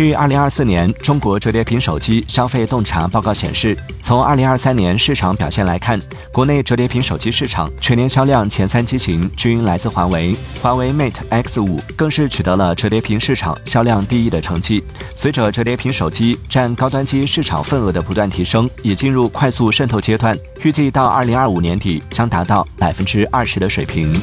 据二零二四年中国折叠屏手机消费洞察报告显示从二零二三年市场表现来看国内折叠屏手机市场全年销量前三机型均来自华为华为 mate x 五更是取得了折叠屏市场销量第一的成绩。随着折叠屏手机占高端机市场份额的不断提升已进入快速渗透阶段预计到二零二五年底将达到百分之二十的水平。